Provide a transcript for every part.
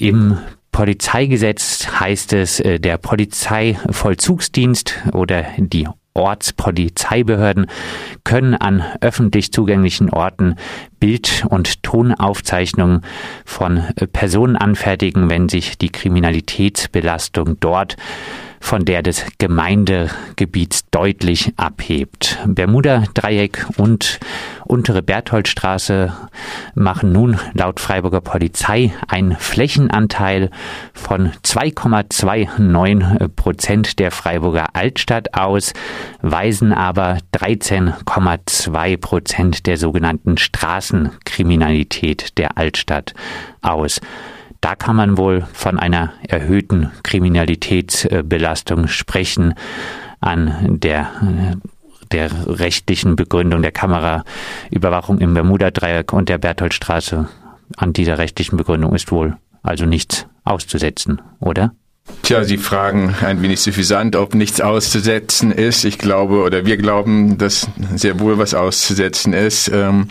Im Polizeigesetz heißt es, äh, der Polizeivollzugsdienst oder die Ortspolizeibehörden können an öffentlich zugänglichen Orten Bild- und Tonaufzeichnungen von Personen anfertigen, wenn sich die Kriminalitätsbelastung dort von der des Gemeindegebiets deutlich abhebt. Bermuda-Dreieck und untere Bertholdstraße machen nun laut Freiburger Polizei einen Flächenanteil von 2,29 Prozent der Freiburger Altstadt aus, weisen aber 13,2 Prozent der sogenannten Straßenkriminalität der Altstadt aus. Da kann man wohl von einer erhöhten Kriminalitätsbelastung sprechen an der der rechtlichen Begründung der Kameraüberwachung im Bermuda-Dreieck und der Bertholdstraße. An dieser rechtlichen Begründung ist wohl also nichts auszusetzen, oder? Tja, Sie fragen ein wenig suffisant, ob nichts auszusetzen ist. Ich glaube oder wir glauben, dass sehr wohl was auszusetzen ist. Ähm,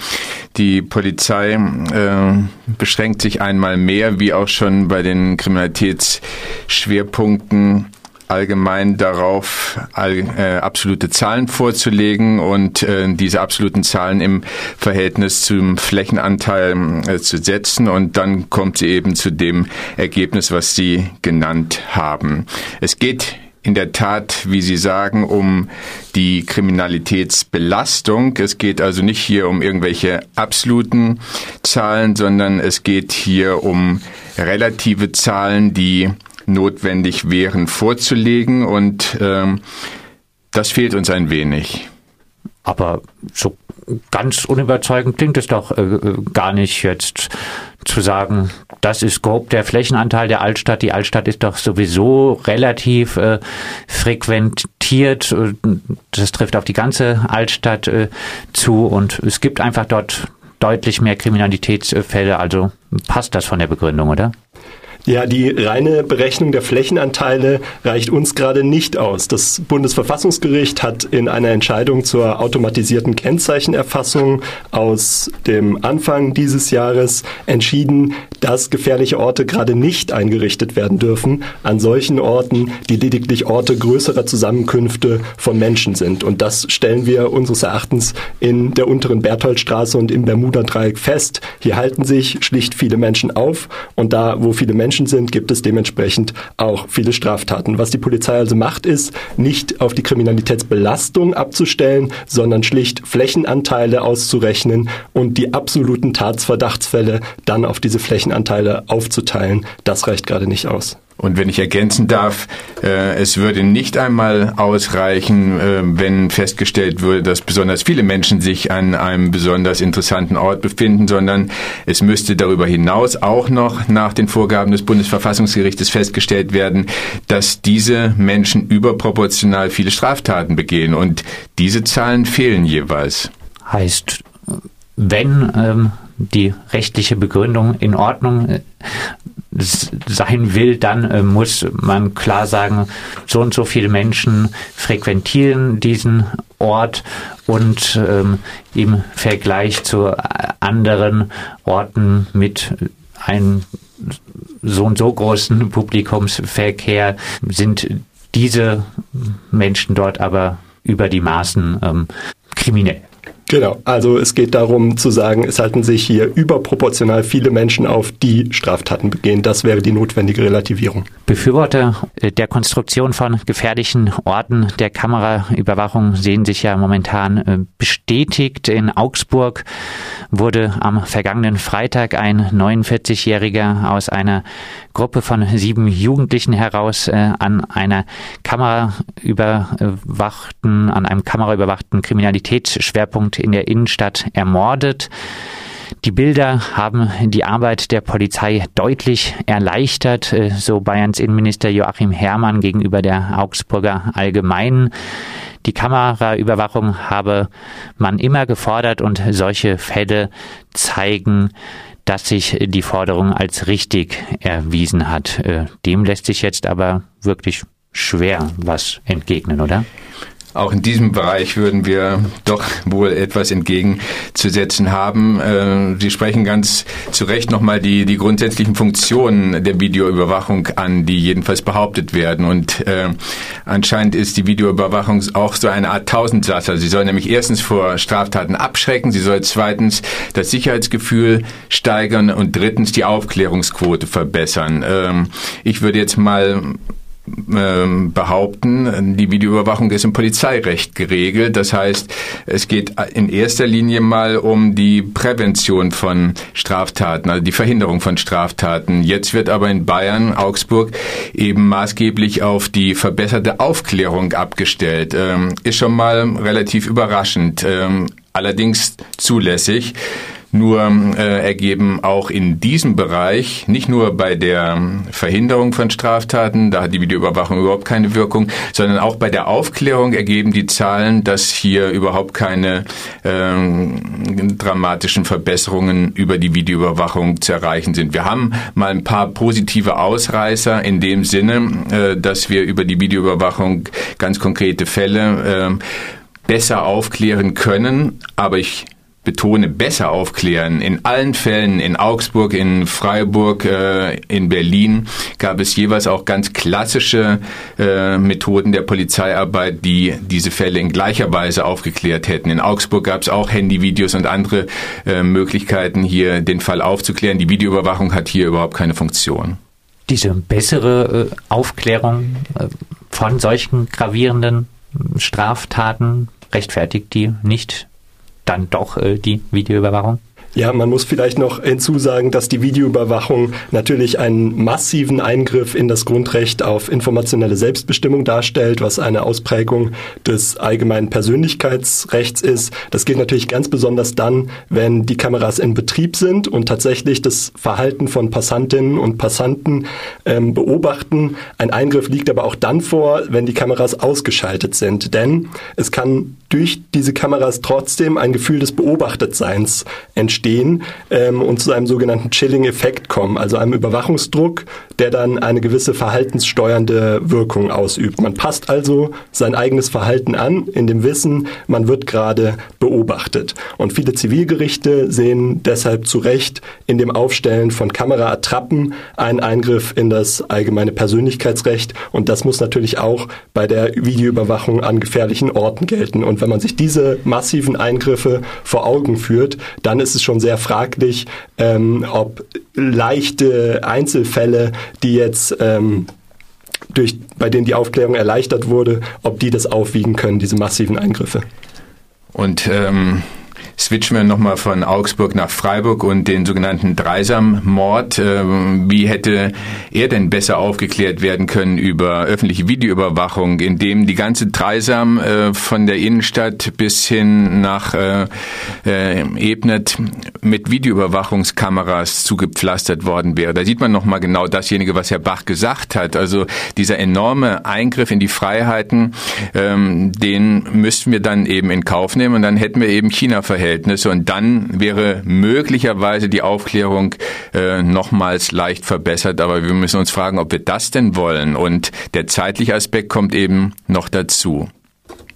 die Polizei äh, beschränkt sich einmal mehr, wie auch schon bei den Kriminalitätsschwerpunkten allgemein darauf, all, äh, absolute Zahlen vorzulegen und äh, diese absoluten Zahlen im Verhältnis zum Flächenanteil äh, zu setzen. Und dann kommt sie eben zu dem Ergebnis, was Sie genannt haben. Es geht in der Tat, wie Sie sagen, um die Kriminalitätsbelastung. Es geht also nicht hier um irgendwelche absoluten Zahlen, sondern es geht hier um relative Zahlen, die notwendig wären vorzulegen und ähm, das fehlt uns ein wenig. Aber so ganz unüberzeugend klingt es doch äh, äh, gar nicht jetzt zu sagen, das ist grob der Flächenanteil der Altstadt. Die Altstadt ist doch sowieso relativ äh, frequentiert. Das trifft auf die ganze Altstadt äh, zu und es gibt einfach dort deutlich mehr Kriminalitätsfälle. Also passt das von der Begründung, oder? Ja, die reine Berechnung der Flächenanteile reicht uns gerade nicht aus. Das Bundesverfassungsgericht hat in einer Entscheidung zur automatisierten Kennzeichenerfassung aus dem Anfang dieses Jahres entschieden, dass gefährliche Orte gerade nicht eingerichtet werden dürfen an solchen Orten, die lediglich Orte größerer Zusammenkünfte von Menschen sind. Und das stellen wir unseres Erachtens in der unteren Bertholdstraße und im Bermuda-Dreieck fest. Hier halten sich schlicht viele Menschen auf und da, wo viele Menschen sind, gibt es dementsprechend auch viele Straftaten. Was die Polizei also macht, ist nicht auf die Kriminalitätsbelastung abzustellen, sondern schlicht Flächenanteile auszurechnen und die absoluten Tatsverdachtsfälle dann auf diese Flächenanteile aufzuteilen. Das reicht gerade nicht aus. Und wenn ich ergänzen darf, äh, es würde nicht einmal ausreichen, äh, wenn festgestellt würde, dass besonders viele Menschen sich an einem besonders interessanten Ort befinden, sondern es müsste darüber hinaus auch noch nach den Vorgaben des Bundesverfassungsgerichtes festgestellt werden, dass diese Menschen überproportional viele Straftaten begehen. Und diese Zahlen fehlen jeweils. Heißt, wenn ähm, die rechtliche Begründung in Ordnung äh, sein will, dann äh, muss man klar sagen, so und so viele Menschen frequentieren diesen Ort und ähm, im Vergleich zu anderen Orten mit einem so und so großen Publikumsverkehr sind diese Menschen dort aber über die Maßen ähm, kriminell. Genau, also es geht darum zu sagen, es halten sich hier überproportional viele Menschen auf, die Straftaten begehen. Das wäre die notwendige Relativierung. Befürworter äh, der Konstruktion von gefährlichen Orten der Kameraüberwachung sehen sich ja momentan äh, bestätigt. In Augsburg wurde am vergangenen Freitag ein 49-Jähriger aus einer Gruppe von sieben Jugendlichen heraus äh, an einer kameraüberwachten, an einem kameraüberwachten Kriminalitätsschwerpunkt in der Innenstadt ermordet. Die Bilder haben die Arbeit der Polizei deutlich erleichtert, äh, so Bayerns Innenminister Joachim Herrmann gegenüber der Augsburger Allgemeinen. Die Kameraüberwachung habe man immer gefordert und solche Fälle zeigen, dass sich die Forderung als richtig erwiesen hat. Äh, dem lässt sich jetzt aber wirklich schwer was entgegnen, oder? Auch in diesem Bereich würden wir doch wohl etwas entgegenzusetzen haben. Äh, Sie sprechen ganz zu Recht nochmal die, die grundsätzlichen Funktionen der Videoüberwachung an, die jedenfalls behauptet werden. Und äh, anscheinend ist die Videoüberwachung auch so eine Art Tausendsasser. Sie soll nämlich erstens vor Straftaten abschrecken, sie soll zweitens das Sicherheitsgefühl steigern und drittens die Aufklärungsquote verbessern. Ähm, ich würde jetzt mal behaupten, die Videoüberwachung ist im Polizeirecht geregelt. Das heißt, es geht in erster Linie mal um die Prävention von Straftaten, also die Verhinderung von Straftaten. Jetzt wird aber in Bayern, Augsburg eben maßgeblich auf die verbesserte Aufklärung abgestellt. Ähm, ist schon mal relativ überraschend, ähm, allerdings zulässig. Nur äh, ergeben auch in diesem Bereich, nicht nur bei der Verhinderung von Straftaten, da hat die Videoüberwachung überhaupt keine Wirkung, sondern auch bei der Aufklärung ergeben die Zahlen, dass hier überhaupt keine äh, dramatischen Verbesserungen über die Videoüberwachung zu erreichen sind. Wir haben mal ein paar positive Ausreißer in dem Sinne, äh, dass wir über die Videoüberwachung ganz konkrete Fälle äh, besser aufklären können, aber ich betone, besser aufklären. In allen Fällen, in Augsburg, in Freiburg, äh, in Berlin, gab es jeweils auch ganz klassische äh, Methoden der Polizeiarbeit, die diese Fälle in gleicher Weise aufgeklärt hätten. In Augsburg gab es auch Handyvideos und andere äh, Möglichkeiten, hier den Fall aufzuklären. Die Videoüberwachung hat hier überhaupt keine Funktion. Diese bessere äh, Aufklärung äh, von solchen gravierenden Straftaten rechtfertigt die nicht dann doch äh, die Videoüberwachung? Ja, man muss vielleicht noch hinzusagen, dass die Videoüberwachung natürlich einen massiven Eingriff in das Grundrecht auf informationelle Selbstbestimmung darstellt, was eine Ausprägung des allgemeinen Persönlichkeitsrechts ist. Das gilt natürlich ganz besonders dann, wenn die Kameras in Betrieb sind und tatsächlich das Verhalten von Passantinnen und Passanten ähm, beobachten. Ein Eingriff liegt aber auch dann vor, wenn die Kameras ausgeschaltet sind, denn es kann durch diese Kameras trotzdem ein Gefühl des Beobachtetseins entstehen ähm, und zu einem sogenannten Chilling-Effekt kommen, also einem Überwachungsdruck, der dann eine gewisse verhaltenssteuernde Wirkung ausübt. Man passt also sein eigenes Verhalten an, in dem Wissen, man wird gerade beobachtet. Und viele Zivilgerichte sehen deshalb zu Recht in dem Aufstellen von Kameraattrappen einen Eingriff in das allgemeine Persönlichkeitsrecht. Und das muss natürlich auch bei der Videoüberwachung an gefährlichen Orten gelten. Und wenn man sich diese massiven Eingriffe vor Augen führt, dann ist es schon sehr fraglich, ähm, ob leichte Einzelfälle, die jetzt ähm, durch, bei denen die Aufklärung erleichtert wurde, ob die das aufwiegen können, diese massiven Eingriffe. Und ähm, switchen wir nochmal von Augsburg nach Freiburg und den sogenannten Dreisam-Mord. Ähm, wie hätte er denn besser aufgeklärt werden können über öffentliche Videoüberwachung, indem die ganze Dreisam äh, von der Innenstadt bis hin nach äh, äh, Ebnet mit Videoüberwachungskameras zugepflastert worden wäre? Da sieht man nochmal genau dasjenige, was Herr Bach gesagt hat. Also dieser enorme Eingriff in die Freiheiten, ähm, den müssten wir dann eben in Kauf nehmen und dann hätten wir eben China-Verhältnisse Verhältnisse und dann wäre möglicherweise die Aufklärung äh, nochmals leicht verbessert. Aber wir müssen uns fragen, ob wir das denn wollen. Und der zeitliche Aspekt kommt eben noch dazu.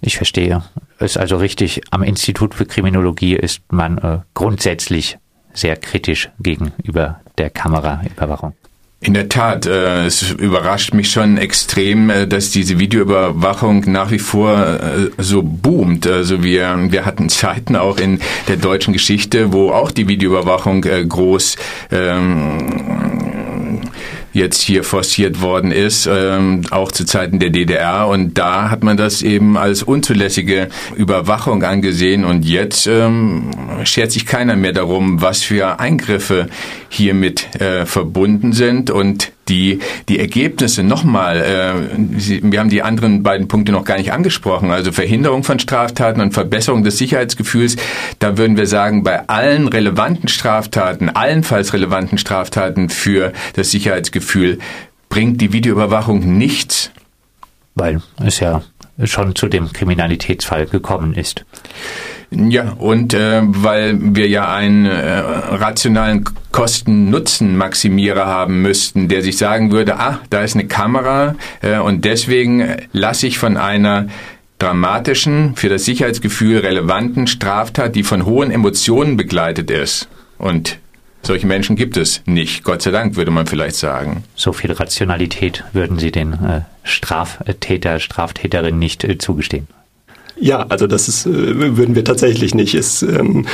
Ich verstehe. Ist also richtig, am Institut für Kriminologie ist man äh, grundsätzlich sehr kritisch gegenüber der Kameraüberwachung. In der Tat, äh, es überrascht mich schon extrem, äh, dass diese Videoüberwachung nach wie vor äh, so boomt. Also wir, wir hatten Zeiten auch in der deutschen Geschichte, wo auch die Videoüberwachung äh, groß ähm, jetzt hier forciert worden ist, ähm, auch zu Zeiten der DDR. Und da hat man das eben als unzulässige Überwachung angesehen. Und jetzt ähm, schert sich keiner mehr darum, was für Eingriffe hiermit äh, verbunden sind. Und die, die Ergebnisse nochmal, äh, wir haben die anderen beiden Punkte noch gar nicht angesprochen, also Verhinderung von Straftaten und Verbesserung des Sicherheitsgefühls, da würden wir sagen, bei allen relevanten Straftaten, allenfalls relevanten Straftaten für das Sicherheitsgefühl, bringt die Videoüberwachung nichts. Weil es ja schon zu dem Kriminalitätsfall gekommen ist. Ja, und äh, weil wir ja einen äh, rationalen Kosten-Nutzen-Maximierer haben müssten, der sich sagen würde, ah, da ist eine Kamera äh, und deswegen lasse ich von einer dramatischen, für das Sicherheitsgefühl relevanten Straftat, die von hohen Emotionen begleitet ist. Und solche Menschen gibt es nicht, Gott sei Dank, würde man vielleicht sagen. So viel Rationalität würden Sie den äh, Straftäter, Straftäterin nicht äh, zugestehen. Ja, also das ist, äh, würden wir tatsächlich nicht. Es, ähm,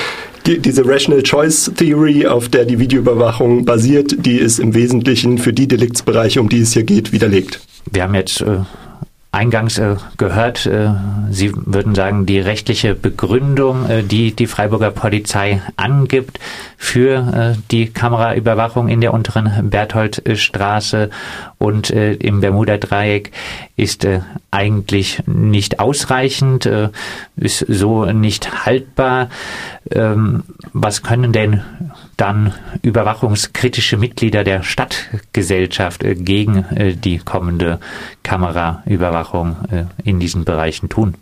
die, diese Rational Choice Theory, auf der die Videoüberwachung basiert, die ist im Wesentlichen für die Deliktsbereiche, um die es hier geht, widerlegt. Wir haben jetzt äh, eingangs äh, gehört, äh, Sie würden sagen, die rechtliche Begründung, äh, die die Freiburger Polizei angibt für äh, die Kameraüberwachung in der unteren Bertholdstraße und äh, im Bermuda-Dreieck ist äh, eigentlich nicht ausreichend, ist so nicht haltbar. Ähm, was können denn dann überwachungskritische Mitglieder der Stadtgesellschaft äh, gegen äh, die kommende Kameraüberwachung äh, in diesen Bereichen tun?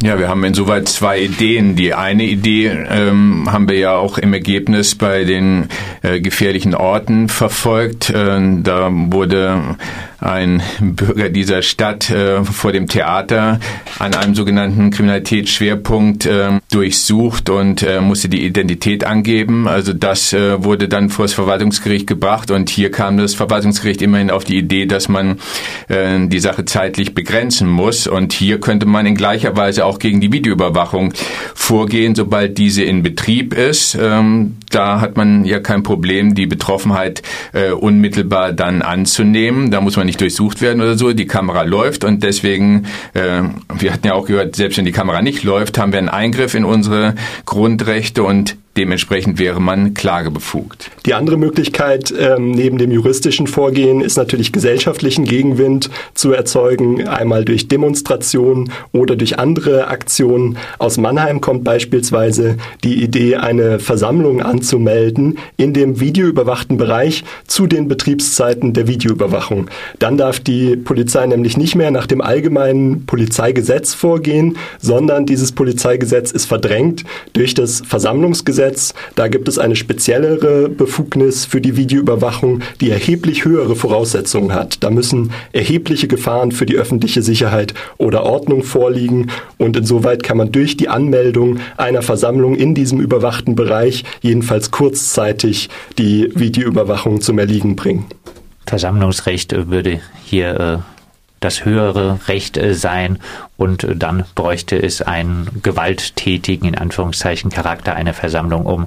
Ja, wir haben insoweit zwei Ideen. Die eine Idee ähm, haben wir ja auch im Ergebnis bei den äh, gefährlichen Orten verfolgt. Äh, da wurde ein Bürger dieser Stadt äh, vor dem Theater an einem sogenannten Kriminalitätsschwerpunkt äh, durchsucht und äh, musste die Identität angeben. Also das äh, wurde dann vor das Verwaltungsgericht gebracht und hier kam das Verwaltungsgericht immerhin auf die Idee, dass man äh, die Sache zeitlich begrenzen muss und hier könnte man in gleicher Weise auch gegen die Videoüberwachung vorgehen, sobald diese in Betrieb ist. Ähm, da hat man ja kein Problem, die Betroffenheit äh, unmittelbar dann anzunehmen. Da muss man nicht durchsucht werden oder so. Die Kamera läuft und deswegen, äh, wir hatten ja auch gehört, selbst wenn die Kamera nicht läuft, haben wir einen Eingriff in unsere Grundrechte und Dementsprechend wäre man klagebefugt. Die andere Möglichkeit ähm, neben dem juristischen Vorgehen ist natürlich gesellschaftlichen Gegenwind zu erzeugen, einmal durch Demonstrationen oder durch andere Aktionen. Aus Mannheim kommt beispielsweise die Idee, eine Versammlung anzumelden in dem videoüberwachten Bereich zu den Betriebszeiten der Videoüberwachung. Dann darf die Polizei nämlich nicht mehr nach dem allgemeinen Polizeigesetz vorgehen, sondern dieses Polizeigesetz ist verdrängt durch das Versammlungsgesetz Gesetz. Da gibt es eine speziellere Befugnis für die Videoüberwachung, die erheblich höhere Voraussetzungen hat. Da müssen erhebliche Gefahren für die öffentliche Sicherheit oder Ordnung vorliegen und insoweit kann man durch die Anmeldung einer Versammlung in diesem überwachten Bereich jedenfalls kurzzeitig die Videoüberwachung zum Erliegen bringen. Versammlungsrecht würde hier äh, das höhere Recht äh, sein und äh, dann bräuchte es einen gewalttätigen, in Anführungszeichen, Charakter einer Versammlung, um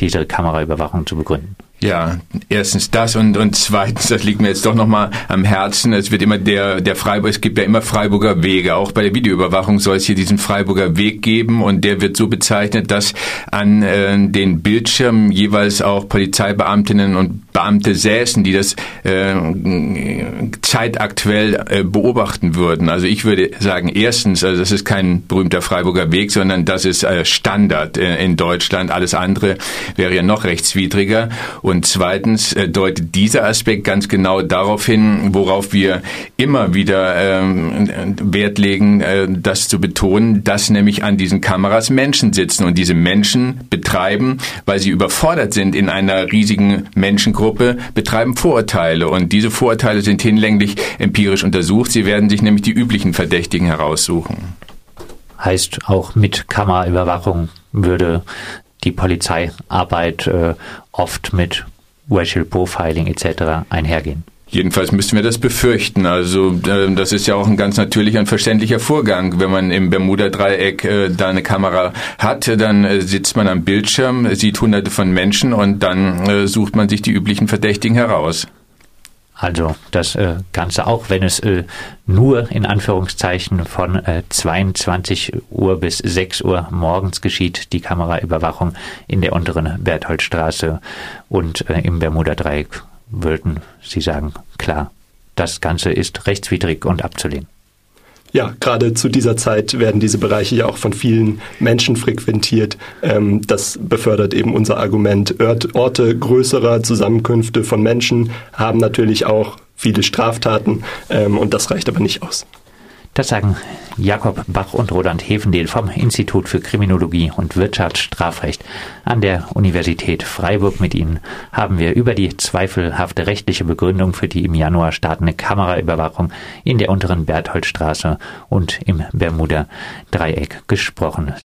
diese Kameraüberwachung zu begründen. Ja, erstens das und, und zweitens, das liegt mir jetzt doch nochmal am Herzen, es wird immer der, der Freiburg, es gibt ja immer Freiburger Wege. Auch bei der Videoüberwachung soll es hier diesen Freiburger Weg geben und der wird so bezeichnet, dass an äh, den Bildschirmen jeweils auch Polizeibeamtinnen und Beamte säßen, die das äh, zeitaktuell äh, beobachten würden. Also ich würde sagen, erstens, also das ist kein berühmter Freiburger Weg, sondern das ist äh, Standard äh, in Deutschland. Alles andere wäre ja noch rechtswidriger. Und zweitens äh, deutet dieser Aspekt ganz genau darauf hin, worauf wir immer wieder ähm, Wert legen, äh, das zu betonen, dass nämlich an diesen Kameras Menschen sitzen und diese Menschen betreiben, weil sie überfordert sind in einer riesigen Menschengruppe, betreiben Vorurteile und diese Vorurteile sind hinlänglich empirisch untersucht. Sie werden sich nämlich die üblichen Verdächtigen heraussuchen. Heißt auch mit Kameraüberwachung würde die Polizeiarbeit äh, oft mit Racial Profiling etc. einhergehen. Jedenfalls müssten wir das befürchten. Also äh, das ist ja auch ein ganz natürlicher und verständlicher Vorgang. Wenn man im Bermuda-Dreieck äh, da eine Kamera hat, dann äh, sitzt man am Bildschirm, sieht hunderte von Menschen und dann äh, sucht man sich die üblichen Verdächtigen heraus. Also das äh, Ganze auch, wenn es äh, nur in Anführungszeichen von äh, 22 Uhr bis 6 Uhr morgens geschieht, die Kameraüberwachung in der unteren Bertholdstraße und äh, im Bermuda-Dreieck, würden Sie sagen, klar, das Ganze ist rechtswidrig und abzulehnen. Ja, gerade zu dieser Zeit werden diese Bereiche ja auch von vielen Menschen frequentiert. Ähm, das befördert eben unser Argument. Orte größerer Zusammenkünfte von Menschen haben natürlich auch viele Straftaten ähm, und das reicht aber nicht aus. Das sagen Jakob Bach und Roland Hefendel vom Institut für Kriminologie und Wirtschaftsstrafrecht an der Universität Freiburg. Mit ihnen haben wir über die zweifelhafte rechtliche Begründung für die im Januar startende Kameraüberwachung in der unteren Bertholdstraße und im Bermuda Dreieck gesprochen.